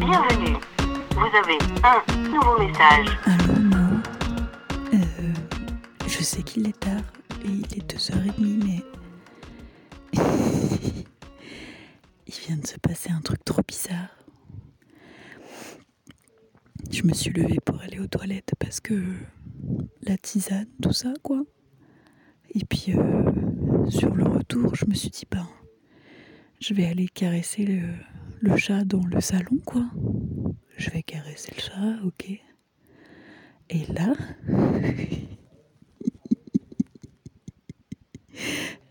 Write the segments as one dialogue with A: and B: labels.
A: Bienvenue. Vous avez un nouveau message.
B: Allô, Mao euh, Je sais qu'il est tard et il est 2h30, mais. il vient de se passer un truc trop bizarre. Je me suis levée pour aller aux toilettes parce que la tisane, tout ça, quoi. Et puis, euh, sur le retour, je me suis dit, ben, je vais aller caresser le, le chat dans le salon, quoi. Je vais caresser le chat, ok. Et là.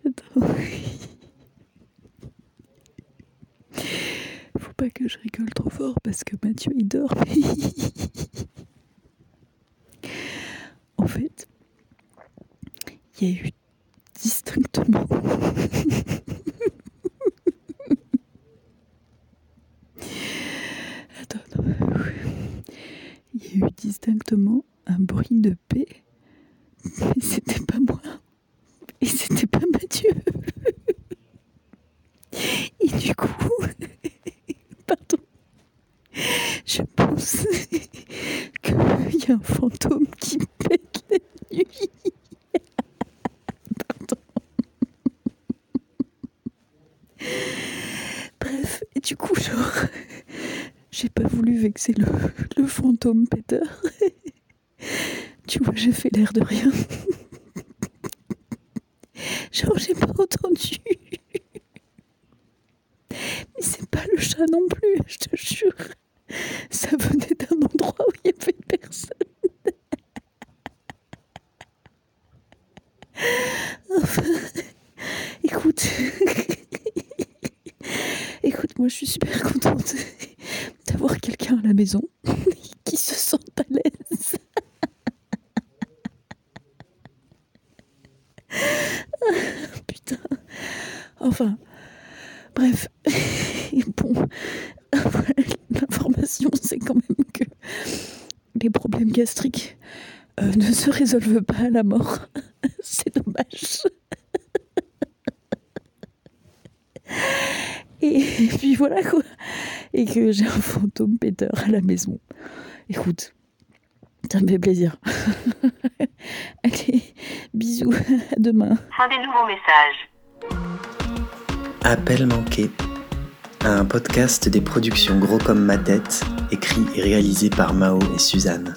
B: Attends. Faut pas que je rigole trop fort parce que Mathieu il dort. en fait, il y a eu distinctement. Attends, attends. Il y a eu distinctement un bruit de paix. Mais c'était pas moi. Et c'était pas Mathieu. Et du coup, pardon, je pense qu'il y a un fantôme qui pète la nuit. Pardon. Bref, et du coup, genre, j'ai pas voulu vexer le, le fantôme Peter. Tu vois, j'ai fait l'air de rien. Genre, j'ai pas entendu. Mais c'est pas le chat non plus, je te jure. Ça venait d'un endroit où il y avait personne. Enfin, écoute. Écoute, moi je suis super contente d'avoir quelqu'un à la maison qui se sent à l'aise. Putain. Enfin, bref. Bon, l'information, c'est quand même que les problèmes gastriques euh, ne se résolvent pas à la mort. c'est dommage. Et, puis voilà quoi. Et que j'ai un fantôme péteur à la maison. Écoute, ça me fait plaisir. Allez, bisous, à demain.
A: Fin des nouveaux messages.
C: Appel manqué. Un podcast des productions Gros comme ma tête, écrit et réalisé par Mao et Suzanne.